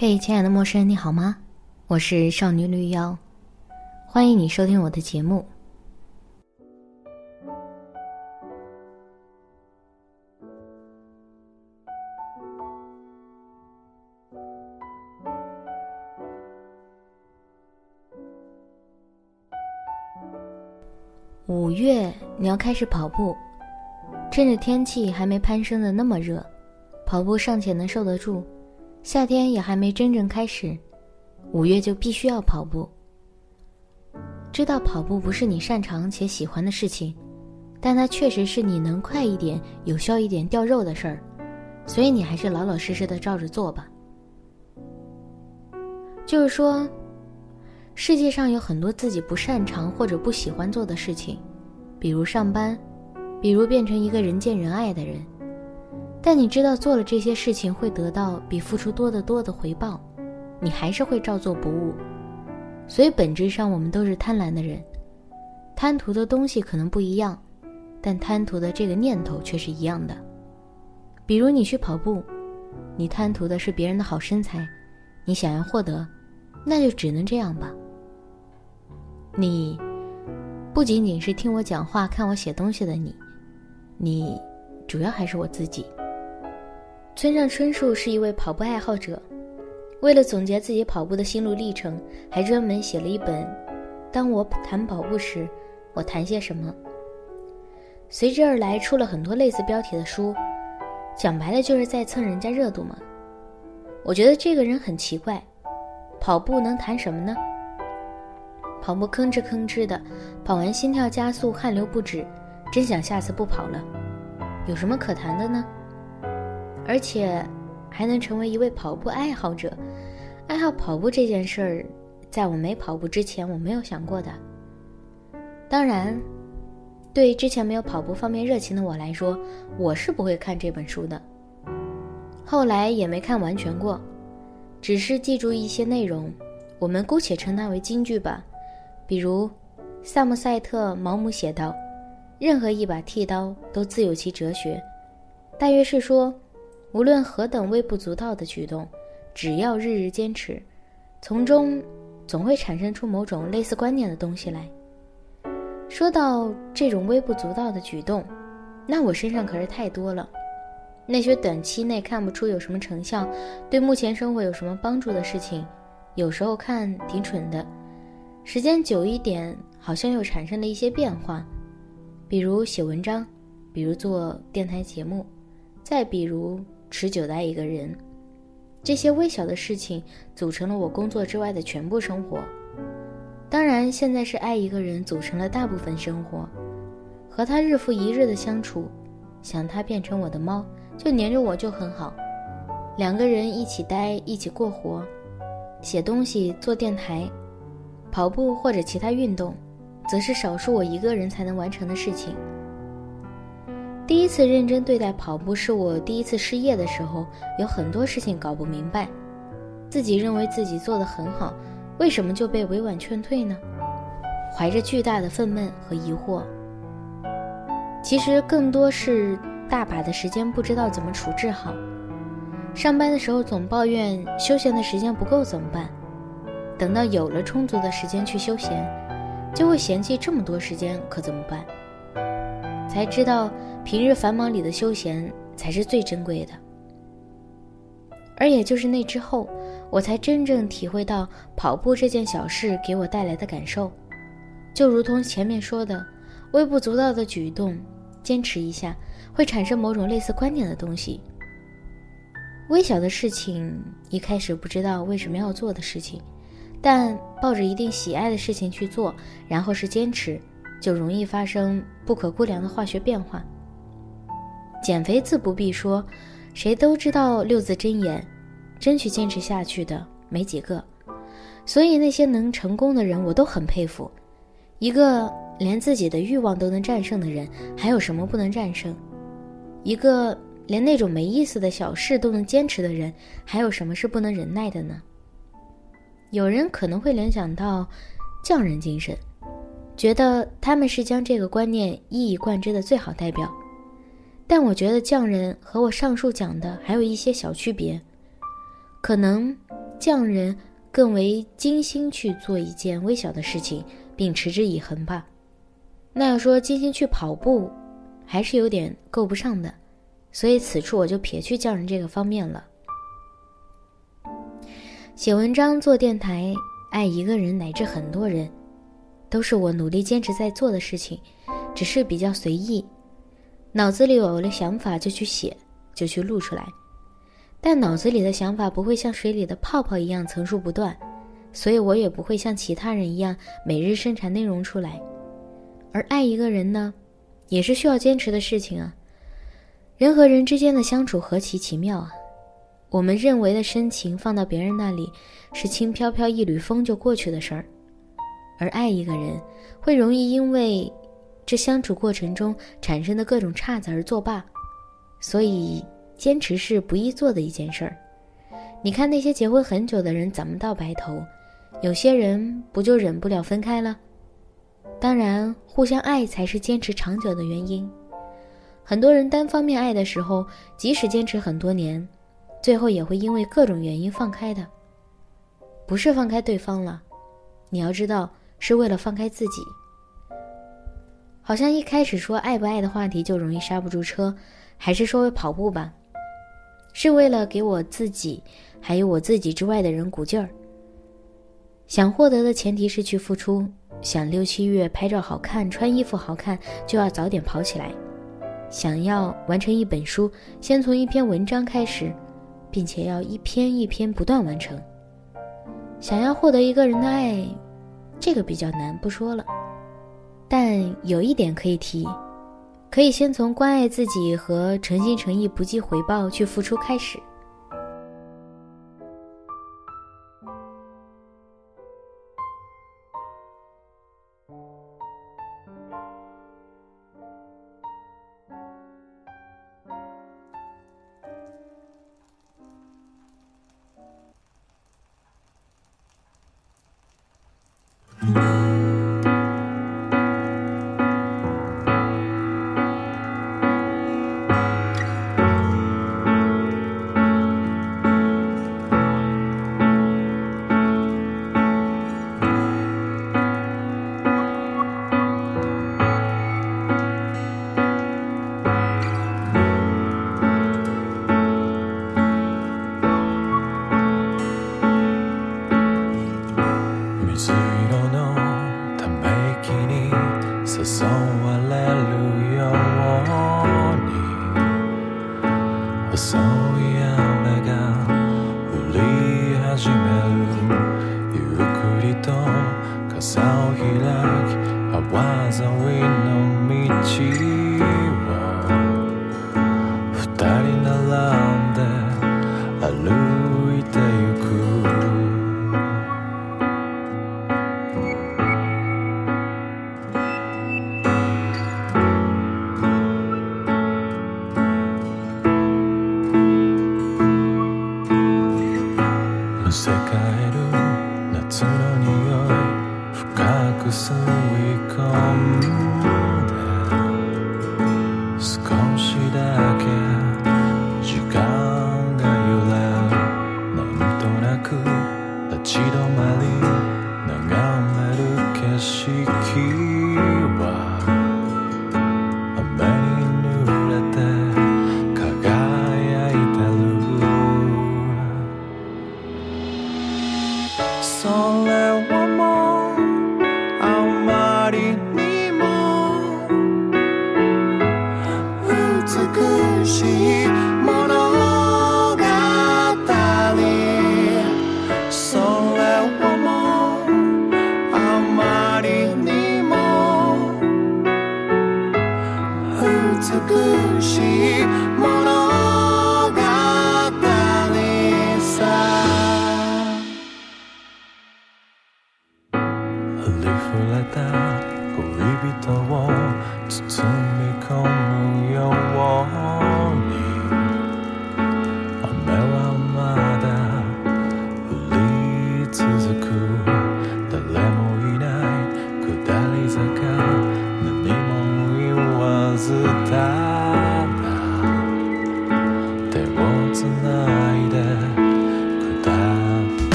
嘿，亲爱的陌生人，你好吗？我是少女绿妖，欢迎你收听我的节目。五月你要开始跑步，趁着天气还没攀升的那么热，跑步尚且能受得住。夏天也还没真正开始，五月就必须要跑步。知道跑步不是你擅长且喜欢的事情，但它确实是你能快一点、有效一点掉肉的事儿，所以你还是老老实实的照着做吧。就是说，世界上有很多自己不擅长或者不喜欢做的事情，比如上班，比如变成一个人见人爱的人。但你知道做了这些事情会得到比付出多得多的回报，你还是会照做不误。所以本质上我们都是贪婪的人，贪图的东西可能不一样，但贪图的这个念头却是一样的。比如你去跑步，你贪图的是别人的好身材，你想要获得，那就只能这样吧。你不仅仅是听我讲话、看我写东西的你，你主要还是我自己。村上春树是一位跑步爱好者，为了总结自己跑步的心路历程，还专门写了一本《当我谈跑步时，我谈些什么》。随之而来，出了很多类似标题的书，讲白了就是在蹭人家热度嘛。我觉得这个人很奇怪，跑步能谈什么呢？跑步吭哧吭哧的，跑完心跳加速，汗流不止，真想下次不跑了，有什么可谈的呢？而且，还能成为一位跑步爱好者。爱好跑步这件事儿，在我没跑步之前，我没有想过的。当然，对之前没有跑步方面热情的我来说，我是不会看这本书的。后来也没看完全过，只是记住一些内容，我们姑且称它为金句吧。比如，萨姆塞特·毛姆写道：“任何一把剃刀都自有其哲学。”大约是说。无论何等微不足道的举动，只要日日坚持，从中总会产生出某种类似观念的东西来。说到这种微不足道的举动，那我身上可是太多了。那些短期内看不出有什么成效，对目前生活有什么帮助的事情，有时候看挺蠢的，时间久一点，好像又产生了一些变化。比如写文章，比如做电台节目，再比如。持久的爱一个人，这些微小的事情组成了我工作之外的全部生活。当然，现在是爱一个人组成了大部分生活，和他日复一日的相处，想他变成我的猫，就黏着我就很好。两个人一起待，一起过活，写东西、做电台、跑步或者其他运动，则是少数我一个人才能完成的事情。第一次认真对待跑步是我第一次失业的时候，有很多事情搞不明白，自己认为自己做得很好，为什么就被委婉劝退呢？怀着巨大的愤懑和疑惑。其实更多是大把的时间不知道怎么处置好。上班的时候总抱怨休闲的时间不够怎么办？等到有了充足的时间去休闲，就会嫌弃这么多时间可怎么办？才知道。平日繁忙里的休闲才是最珍贵的，而也就是那之后，我才真正体会到跑步这件小事给我带来的感受，就如同前面说的，微不足道的举动，坚持一下会产生某种类似观点的东西。微小的事情，一开始不知道为什么要做的事情，但抱着一定喜爱的事情去做，然后是坚持，就容易发生不可估量的化学变化。减肥自不必说，谁都知道六字真言，争取坚持下去的没几个。所以那些能成功的人，我都很佩服。一个连自己的欲望都能战胜的人，还有什么不能战胜？一个连那种没意思的小事都能坚持的人，还有什么是不能忍耐的呢？有人可能会联想到匠人精神，觉得他们是将这个观念一以贯之的最好代表。但我觉得匠人和我上述讲的还有一些小区别，可能匠人更为精心去做一件微小的事情，并持之以恒吧。那要说精心去跑步，还是有点够不上的，所以此处我就撇去匠人这个方面了。写文章、做电台、爱一个人乃至很多人，都是我努力坚持在做的事情，只是比较随意，脑子里有了想法就去写，就去录出来。但脑子里的想法不会像水里的泡泡一样层出不穷，所以我也不会像其他人一样每日生产内容出来。而爱一个人呢，也是需要坚持的事情啊。人和人之间的相处何其奇妙啊！我们认为的深情，放到别人那里是轻飘飘一缕风就过去的事儿，而爱一个人，会容易因为这相处过程中产生的各种岔子而作罢。所以，坚持是不易做的一件事儿。你看那些结婚很久的人怎么到白头？有些人不就忍不了分开了？当然，互相爱才是坚持长久的原因。很多人单方面爱的时候，即使坚持很多年，最后也会因为各种原因放开的。不是放开对方了，你要知道是为了放开自己。好像一开始说爱不爱的话题就容易刹不住车，还是说跑步吧，是为了给我自己，还有我自己之外的人鼓劲儿。想获得的前提是去付出。想六七月拍照好看，穿衣服好看，就要早点跑起来。想要完成一本书，先从一篇文章开始，并且要一篇一篇不断完成。想要获得一个人的爱，这个比较难，不说了。但有一点可以提，可以先从关爱自己和诚心诚意、不计回报去付出开始。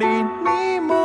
anymore.